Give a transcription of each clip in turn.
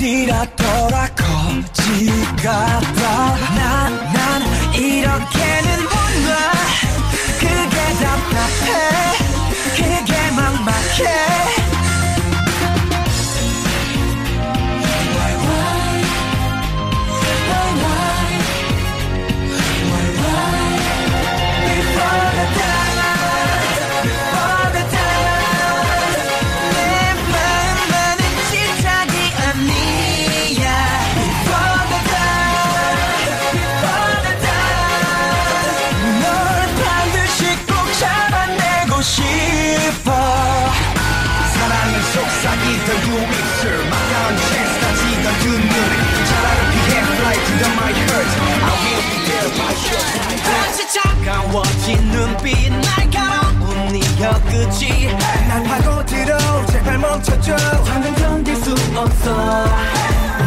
니라더라 거지 같아 차가워진 눈빛 날카로운 네 혀끝이 날 파고들어 제발 멈춰줘 더는 견딜 수 없어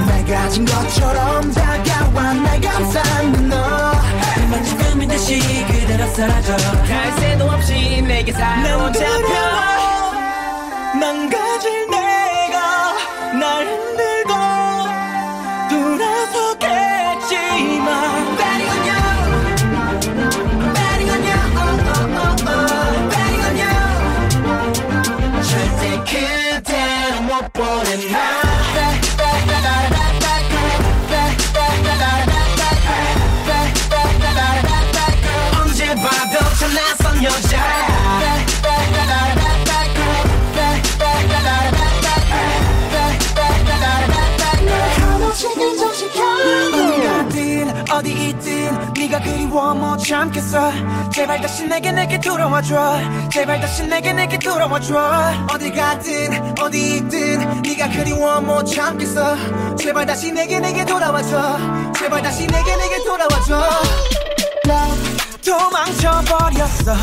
날 가진 것처럼 다가와 날 감싸는 너만 죽음이 다시 그대로 사라져 갈 새도 없이 내게 사로잡혀 네가 그리워 못 참겠어. 제발 다시 내게 내게 돌아와줘. 제발 다시 내게 내게 돌아와줘. 어디 가든 어디 있든 네가 그리워 못 참겠어. 제발 다시 내게 내게 돌아와줘. 제발 다시 내게 내게 돌아와줘 도망쳐버렸어.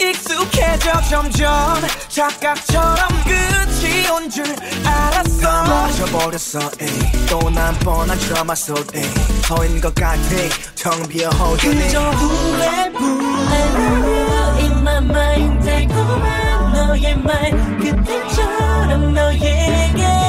익숙해져 점점 착각처럼 끝이 온 줄 알았어. 에이. 또난 뻔한 드라마 속 에이. 서인 것 같아. 텅 비어 허전해. 그저 후회뿐 In my mind 달콤한 너의 말. 그때처럼 너에게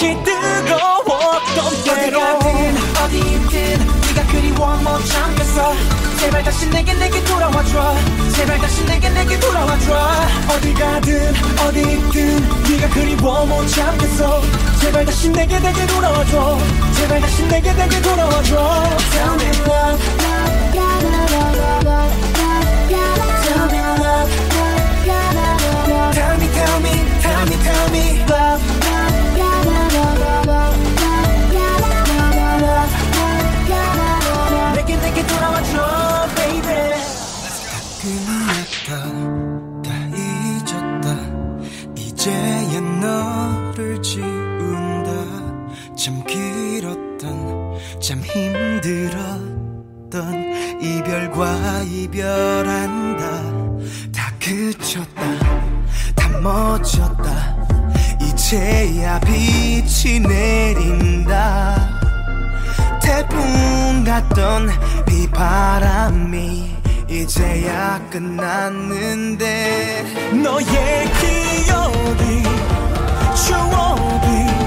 다시 뜨거웠던 때로 어디 가든 어디 있든 네가 그리워 못 참겠어 제발 다시 내게 내게 돌아와줘 제발 다시 내게 내게 돌아와줘 어디 가든 어디 있든 네가 그리워 못 참겠어 제발 다시 내게 내게 돌아와줘 제발 다시 내게 내게 돌아와줘 Tell me love Tell me love Tell me tell me tell me tell me love 이제야 너를 지운다. 참 길었던 참 힘들었던 이별과 이별한다. 다 그쳤다 다 멎었다. 이제야 빛이 내린다. 태풍 같던 비바람이 이제야 끝났는데 너의 기억이 추억이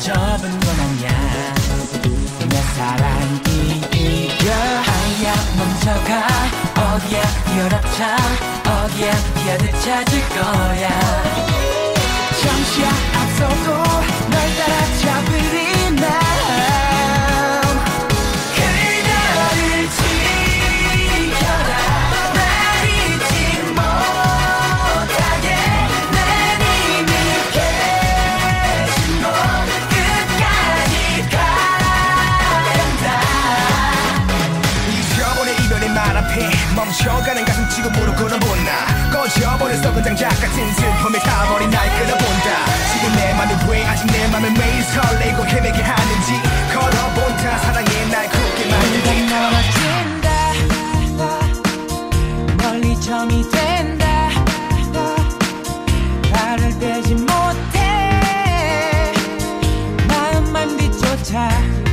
좁은 건아야 내 사랑이 이겨 아야 멈춰가. 어디야 열어차? 어디야 길을 찾을 거야? 잠시야 앞서도 널 따라 잡으리. Yeah.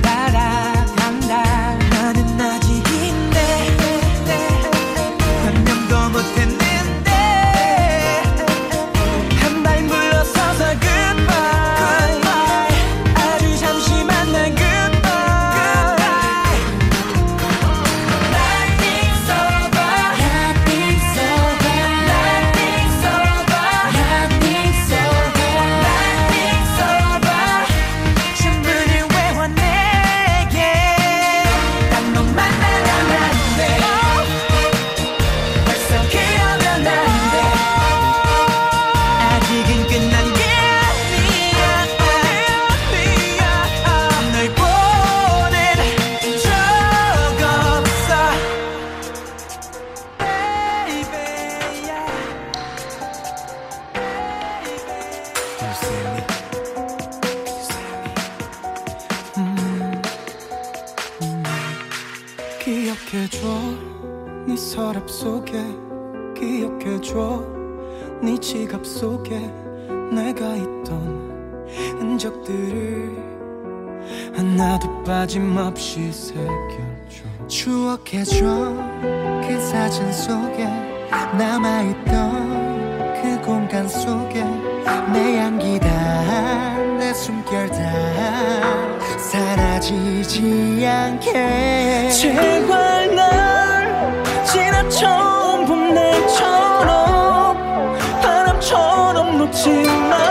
네 서랍 속에 기억해줘. 네 지갑 속에 내가 있던 흔적들을 하나도 빠짐없이 새겨줘. 추억해줘. 그 사진 속에 남아있던 그 공간 속에 내 향기 다내 숨결 다. 사라지지 않게. 제발 날 바람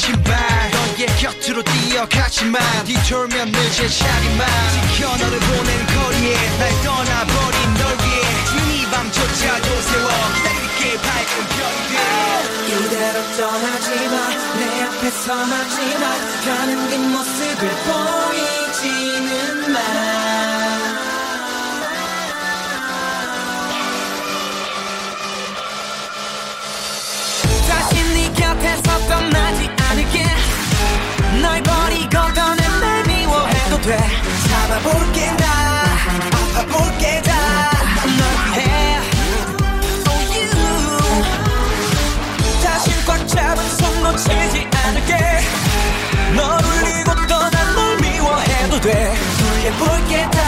신발. 너의 곁으로 뛰어가지만 뒤돌면 늦은 자리만. 지켜 너를 보낸 거리에 날 떠나버린 널 위해 주니 밤조차도 세워 기다릴게 밝은 별이들 이대로 떠나지마. 내 앞에서 막지마 가는 뒷모습을 보이지는 마 잡아볼게 나 아파볼게 다널 위해 Oh you. 다시 꽉 잡은 손 놓치지 않을게. 널 울리고 떠난 널 미워해도 돼. 돌려볼게 다